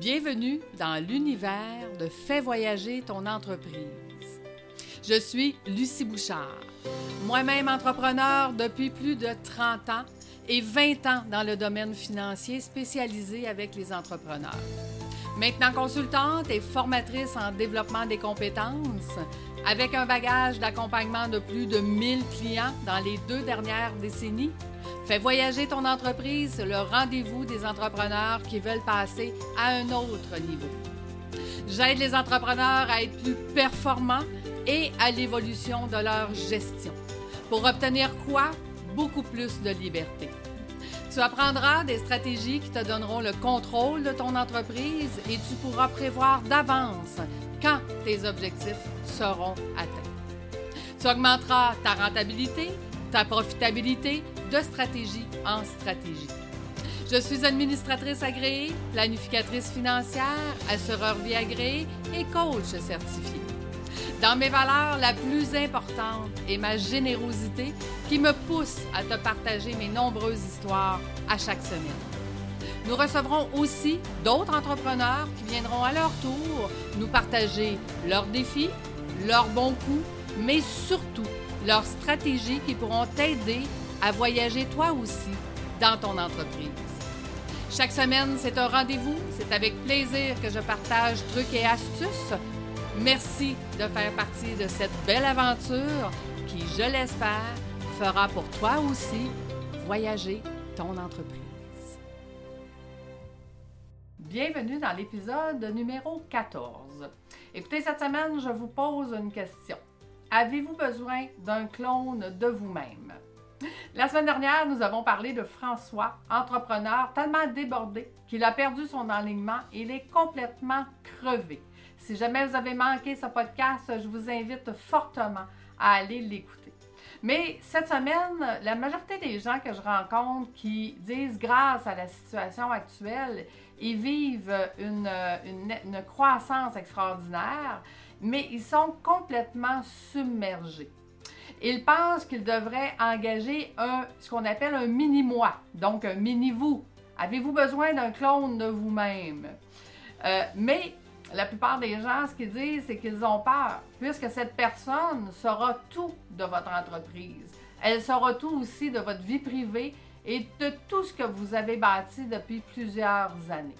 Bienvenue dans l'univers de Fais voyager ton entreprise. Je suis Lucie Bouchard, moi-même entrepreneur depuis plus de 30 ans et 20 ans dans le domaine financier spécialisé avec les entrepreneurs. Maintenant consultante et formatrice en développement des compétences, avec un bagage d'accompagnement de plus de 1000 clients dans les deux dernières décennies, Fais voyager ton entreprise, le rendez-vous des entrepreneurs qui veulent passer à un autre niveau. J'aide les entrepreneurs à être plus performants et à l'évolution de leur gestion. Pour obtenir quoi? Beaucoup plus de liberté. Tu apprendras des stratégies qui te donneront le contrôle de ton entreprise et tu pourras prévoir d'avance quand tes objectifs seront atteints. Tu augmenteras ta rentabilité, ta profitabilité de stratégie en stratégie. Je suis administratrice agréée, planificatrice financière, assureur vie agréée et coach certifié. Dans mes valeurs, la plus importante est ma générosité qui me pousse à te partager mes nombreuses histoires à chaque semaine. Nous recevrons aussi d'autres entrepreneurs qui viendront à leur tour nous partager leurs défis, leurs bons coups, mais surtout leurs stratégies qui pourront t'aider à voyager toi aussi dans ton entreprise. Chaque semaine, c'est un rendez-vous. C'est avec plaisir que je partage trucs et astuces. Merci de faire partie de cette belle aventure qui, je l'espère, fera pour toi aussi voyager ton entreprise. Bienvenue dans l'épisode numéro 14. Écoutez, cette semaine, je vous pose une question. Avez-vous besoin d'un clone de vous-même? La semaine dernière, nous avons parlé de François, entrepreneur tellement débordé qu'il a perdu son enlignement et il est complètement crevé. Si jamais vous avez manqué ce podcast, je vous invite fortement à aller l'écouter. Mais cette semaine, la majorité des gens que je rencontre qui disent grâce à la situation actuelle, ils vivent une, une croissance extraordinaire, mais ils sont complètement submergés. Ils pensent qu'ils devraient engager un, ce qu'on appelle un mini-moi, donc un mini-vous. Avez-vous besoin d'un clone de vous-même? Euh, mais la plupart des gens, ce qu'ils disent, c'est qu'ils ont peur, puisque cette personne saura tout de votre entreprise. Elle saura tout aussi de votre vie privée et de tout ce que vous avez bâti depuis plusieurs années.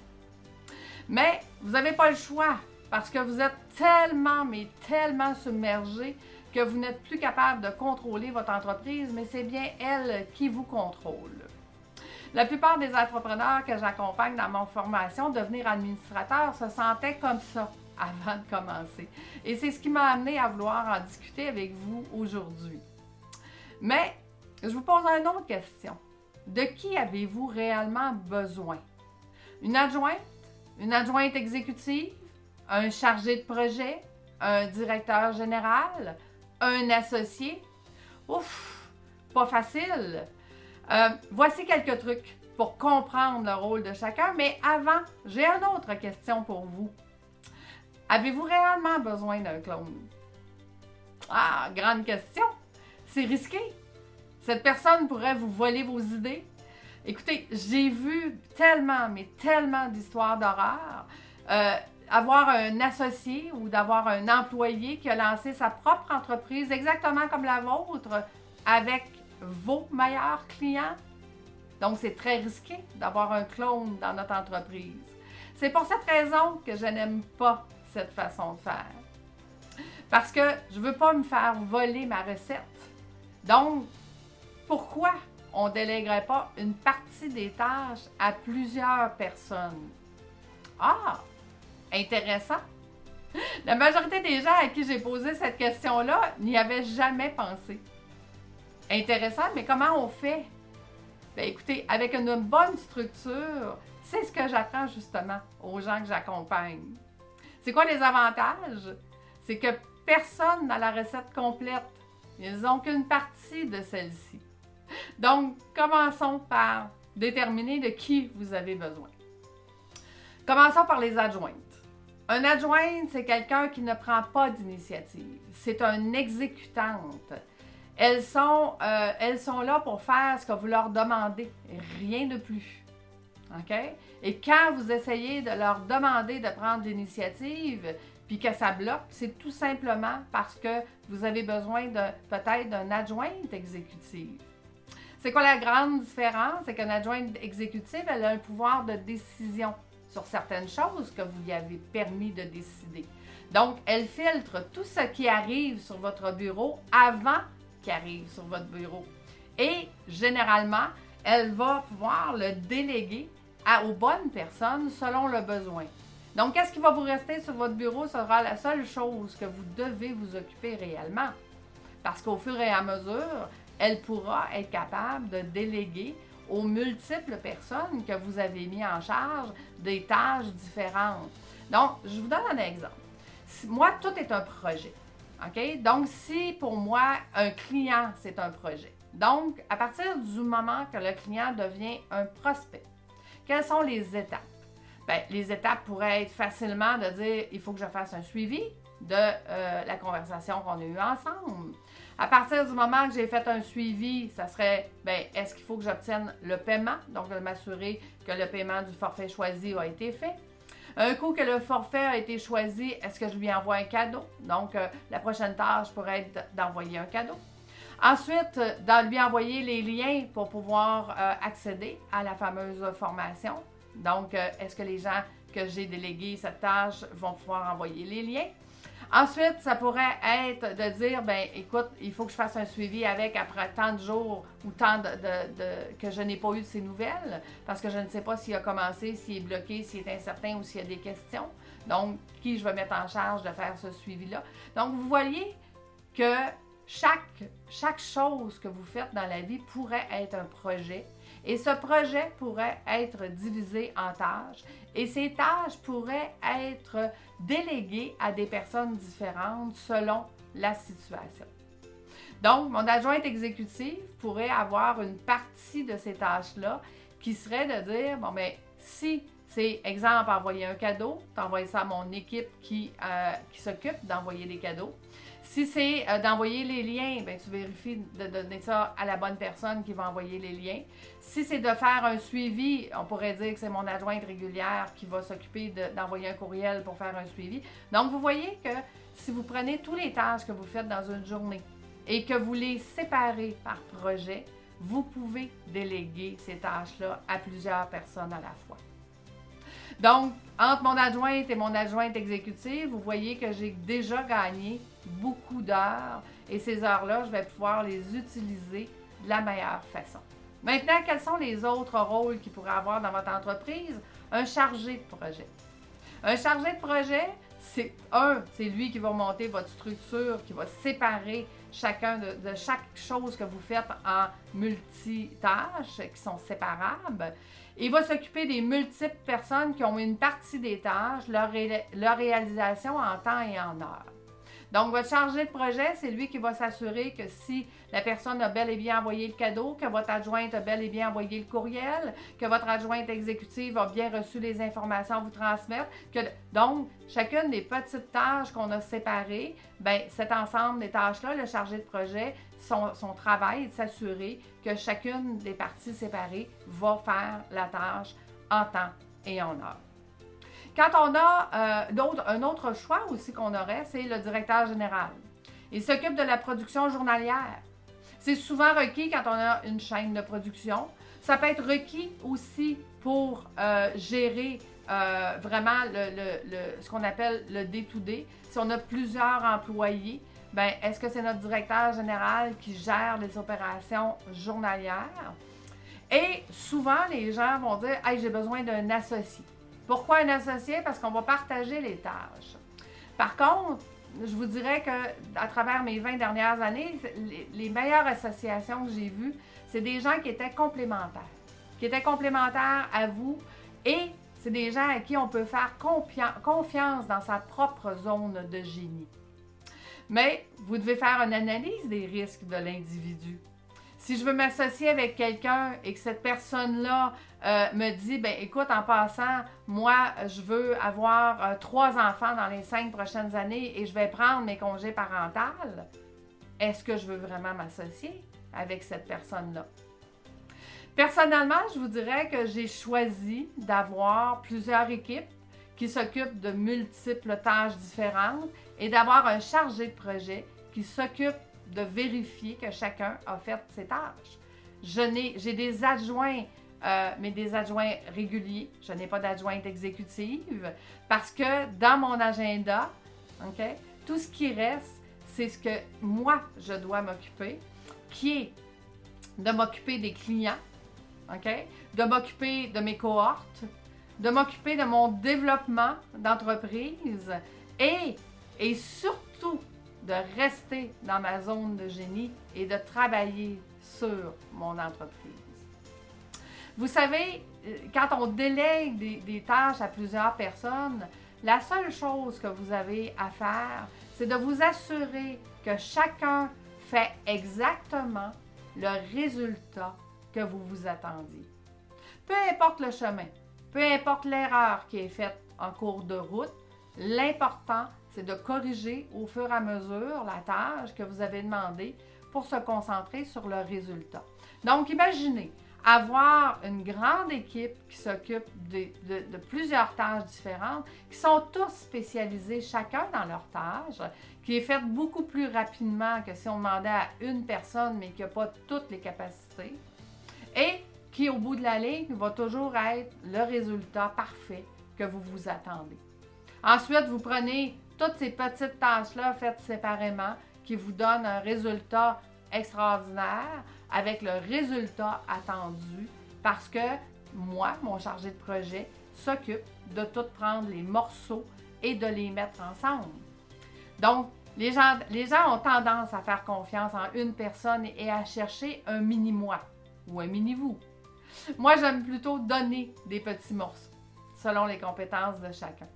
Mais vous n'avez pas le choix parce que vous êtes tellement, mais tellement submergé que vous n'êtes plus capable de contrôler votre entreprise, mais c'est bien elle qui vous contrôle. La plupart des entrepreneurs que j'accompagne dans mon formation, devenir administrateur, se sentaient comme ça avant de commencer. Et c'est ce qui m'a amené à vouloir en discuter avec vous aujourd'hui. Mais je vous pose une autre question. De qui avez-vous réellement besoin? Une adjointe? Une adjointe exécutive? Un chargé de projet? Un directeur général? Un associé. Ouf, pas facile. Euh, voici quelques trucs pour comprendre le rôle de chacun, mais avant, j'ai une autre question pour vous. Avez-vous réellement besoin d'un clone? Ah, grande question. C'est risqué. Cette personne pourrait vous voler vos idées. Écoutez, j'ai vu tellement, mais tellement d'histoires d'horreur. Euh, avoir un associé ou d'avoir un employé qui a lancé sa propre entreprise exactement comme la vôtre avec vos meilleurs clients. Donc, c'est très risqué d'avoir un clone dans notre entreprise. C'est pour cette raison que je n'aime pas cette façon de faire. Parce que je ne veux pas me faire voler ma recette. Donc, pourquoi on ne délèguerait pas une partie des tâches à plusieurs personnes? Ah, intéressant. La majorité des gens à qui j'ai posé cette question-là n'y avaient jamais pensé. Intéressant, mais comment on fait? Bien, écoutez, avec une bonne structure, c'est ce que j'apprends justement aux gens que j'accompagne. C'est quoi les avantages? C'est que personne n'a la recette complète. Ils n'ont qu'une partie de celle-ci. Donc, commençons par déterminer de qui vous avez besoin. Commençons par les adjointes. Un adjoint, c'est quelqu'un qui ne prend pas d'initiative. C'est une exécutante. Elles sont, euh, elles sont là pour faire ce que vous leur demandez, rien de plus. OK? Et quand vous essayez de leur demander de prendre l'initiative, puis que ça bloque, c'est tout simplement parce que vous avez besoin de peut-être d'un adjoint exécutif. C'est quoi la grande différence? C'est qu'un adjoint exécutif, elle a un pouvoir de décision certaines choses que vous lui avez permis de décider. Donc, elle filtre tout ce qui arrive sur votre bureau avant qu'il arrive sur votre bureau. Et généralement, elle va pouvoir le déléguer aux bonnes personnes selon le besoin. Donc, qu'est-ce qui va vous rester sur votre bureau? Sera la seule chose que vous devez vous occuper réellement. Parce qu'au fur et à mesure, elle pourra être capable de déléguer aux multiples personnes que vous avez mis en charge des tâches différentes. Donc, je vous donne un exemple. Moi, tout est un projet. OK? Donc, si pour moi, un client, c'est un projet. Donc, à partir du moment que le client devient un prospect, quelles sont les étapes? Bien, les étapes pourraient être facilement de dire il faut que je fasse un suivi de euh, la conversation qu'on a eue ensemble. À partir du moment que j'ai fait un suivi, ça serait, ben, est-ce qu'il faut que j'obtienne le paiement? Donc, de m'assurer que le paiement du forfait choisi a été fait. Un coup que le forfait a été choisi, est-ce que je lui envoie un cadeau? Donc, euh, la prochaine tâche pourrait être d'envoyer un cadeau. Ensuite, de lui envoyer les liens pour pouvoir euh, accéder à la fameuse formation. Donc, euh, est-ce que les gens que j'ai délégués cette tâche vont pouvoir envoyer les liens? Ensuite, ça pourrait être de dire, ben écoute, il faut que je fasse un suivi avec après tant de jours ou tant de, que je n'ai pas eu de ces nouvelles, parce que je ne sais pas s'il a commencé, s'il est bloqué, s'il est incertain ou s'il y a des questions. Donc, qui je vais mettre en charge de faire ce suivi-là? Donc, vous voyez que chaque, chaque chose que vous faites dans la vie pourrait être un projet et ce projet pourrait être divisé en tâches et ces tâches pourraient être déléguées à des personnes différentes selon la situation. Donc, mon adjointe exécutive pourrait avoir une partie de ces tâches-là qui serait de dire, bon, mais si c'est, exemple, envoyer un cadeau, t'envoies ça à mon équipe qui, euh, qui s'occupe d'envoyer des cadeaux. Si c'est euh, d'envoyer les liens, ben, tu vérifies de donner ça à la bonne personne qui va envoyer les liens. Si c'est de faire un suivi, on pourrait dire que c'est mon adjointe régulière qui va s'occuper d'envoyer un courriel pour faire un suivi. Donc, vous voyez que si vous prenez tous les tâches que vous faites dans une journée et que vous les séparez par projet, vous pouvez déléguer ces tâches-là à plusieurs personnes à la fois. Donc, entre mon adjointe et mon adjointe exécutive, vous voyez que j'ai déjà gagné beaucoup d'heures et ces heures-là, je vais pouvoir les utiliser de la meilleure façon. Maintenant, quels sont les autres rôles qu'il pourrait avoir dans votre entreprise? Un chargé de projet. Un chargé de projet, c'est un, c'est lui qui va monter votre structure, qui va séparer chacun de, chaque chose que vous faites en multitâches qui sont séparables. Il va s'occuper des multiples personnes qui ont une partie des tâches, leur réalisation en temps et en heure. Donc, votre chargé de projet, c'est lui qui va s'assurer que si la personne a bel et bien envoyé le cadeau, que votre adjointe a bel et bien envoyé le courriel, que votre adjointe exécutive a bien reçu les informations à vous transmettre. Que, donc, chacune des petites tâches qu'on a séparées, ben, cet ensemble des tâches-là, le chargé de projet, son, son travail est de s'assurer que chacune des parties séparées va faire la tâche en temps et en heure. Quand on a euh, un autre choix aussi qu'on aurait, c'est le directeur général. Il s'occupe de la production journalière. C'est souvent requis quand on a une chaîne de production. Ça peut être requis aussi pour euh, gérer euh, vraiment ce qu'on appelle le day-to-day. Si on a plusieurs employés, ben, est-ce que c'est notre directeur général qui gère les opérations journalières? Et souvent, les gens vont dire Hey, j'ai besoin d'un associé. Pourquoi un associé? Parce qu'on va partager les tâches. Par contre, je vous dirais que à travers mes 20 dernières années, les, meilleures associations que j'ai vues, c'est des gens qui étaient complémentaires, qui étaient complémentaires à vous et c'est des gens à qui on peut faire confiance dans sa propre zone de génie. Mais vous devez faire une analyse des risques de l'individu. Si je veux m'associer avec quelqu'un et que cette personne-là euh, me dit, ben écoute, en passant, moi, je veux avoir euh, trois enfants dans les cinq prochaines années et je vais prendre mes congés parentaux, est-ce que je veux vraiment m'associer avec cette personne-là? Personnellement, je vous dirais que j'ai choisi d'avoir plusieurs équipes qui s'occupent de multiples tâches différentes et d'avoir un chargé de projet qui s'occupe de vérifier que chacun a fait ses tâches. J'ai des adjoints, euh, mais des adjoints réguliers. Je n'ai pas d'adjointe exécutive parce que dans mon agenda, tout ce qui reste, c'est ce que moi, je dois m'occuper, qui est de m'occuper des clients? De m'occuper de mes cohortes, de m'occuper de mon développement d'entreprise et, et surtout de rester dans ma zone de génie et de travailler sur mon entreprise. Vous savez, euh, quand on délègue des, des, tâches à plusieurs personnes, la seule chose que vous avez à faire, c'est de vous assurer que chacun fait exactement le résultat que vous vous attendiez. Peu importe le chemin, peu importe l'erreur qui est faite en cours de route, l'important, c'est de corriger au fur et à mesure la tâche que vous avez demandée pour se concentrer sur le résultat. Donc, imaginez avoir une grande équipe qui s'occupe de, plusieurs tâches différentes, qui sont tous spécialisés chacun dans leur tâche, qui est faite beaucoup plus rapidement que si on demandait à une personne mais qui n'a pas toutes les capacités, et qui, au bout de la ligne, va toujours être le résultat parfait que vous vous attendez. Ensuite, vous prenez toutes ces petites tâches-là faites séparément qui vous donnent un résultat extraordinaire avec le résultat attendu parce que moi, mon chargé de projet, s'occupe de tout prendre les morceaux et de les mettre ensemble. Donc, les gens, les gens ont tendance à faire confiance en une personne et à chercher un mini-moi ou un mini-vous. Moi, j'aime plutôt donner des petits morceaux selon les compétences de chacun.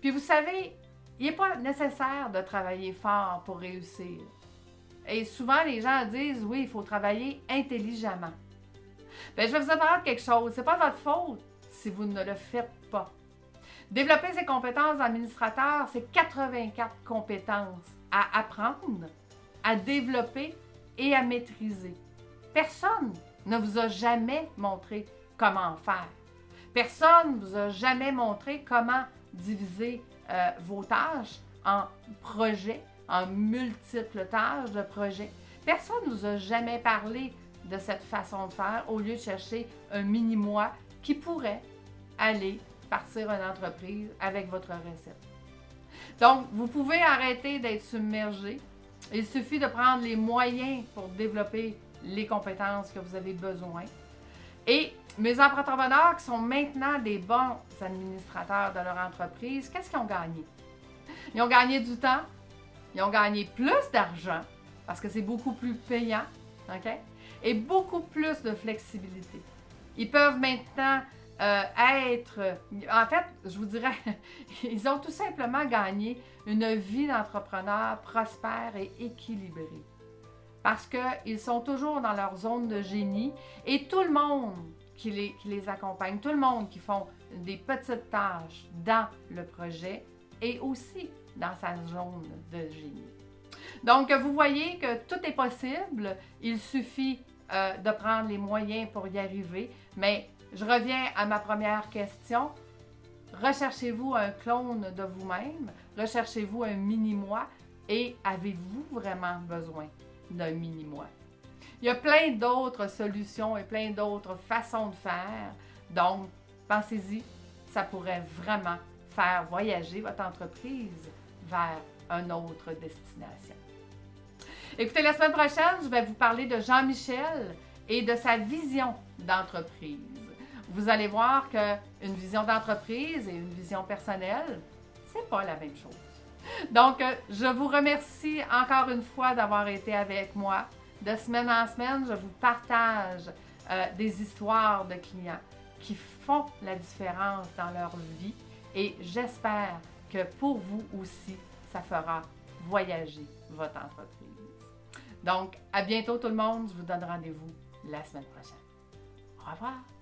Puis vous savez, il n'est pas nécessaire de travailler fort pour réussir. Et souvent, les gens disent oui, il faut travailler intelligemment. Bien, je vais vous apprendre quelque chose. Ce n'est pas votre faute si vous ne le faites pas. Développer ses compétences d'administrateur, c'est 84 compétences à apprendre, à développer et à maîtriser. Personne ne vous a jamais montré comment faire. Personne ne vous a jamais montré comment diviser euh, vos tâches en projets, en multiples tâches de projets. Personne ne vous a jamais parlé de cette façon de faire au lieu de chercher un mini-moi qui pourrait aller partir une entreprise avec votre recette. Donc, vous pouvez arrêter d'être submergé. Il suffit de prendre les moyens pour développer les compétences que vous avez besoin. Et mes entrepreneurs qui sont maintenant des bons administrateurs de leur entreprise, qu'est-ce qu'ils ont gagné? Ils ont gagné du temps, ils ont gagné plus d'argent parce que c'est beaucoup plus payant, OK? Et beaucoup plus de flexibilité. Ils peuvent maintenant euh, être. En fait, je vous dirais, ils ont tout simplement gagné une vie d'entrepreneur prospère et équilibrée parce qu'ils sont toujours dans leur zone de génie et tout le monde qui les, qui les accompagne, tout le monde qui font des petites tâches dans le projet est aussi dans sa zone de génie. Donc, vous voyez que tout est possible. Il suffit euh, de prendre les moyens pour y arriver. Mais je reviens à ma première question. Recherchez-vous un clone de vous-même? Recherchez-vous un mini-moi? Et avez-vous vraiment besoin d'un mini-moi? Il y a plein d'autres solutions et plein d'autres façons de faire. Donc, pensez-y, ça pourrait vraiment faire voyager votre entreprise vers une autre destination. Écoutez, la semaine prochaine, je vais vous parler de Jean-Michel et de sa vision d'entreprise. Vous allez voir qu'une vision d'entreprise et une vision personnelle, c'est pas la même chose. Donc, je vous remercie encore une fois d'avoir été avec moi. De semaine en semaine, je vous partage euh, des histoires de clients qui font la différence dans leur vie et j'espère que pour vous aussi, ça fera voyager votre entreprise. Donc, à bientôt tout le monde. Je vous donne rendez-vous la semaine prochaine. Au revoir.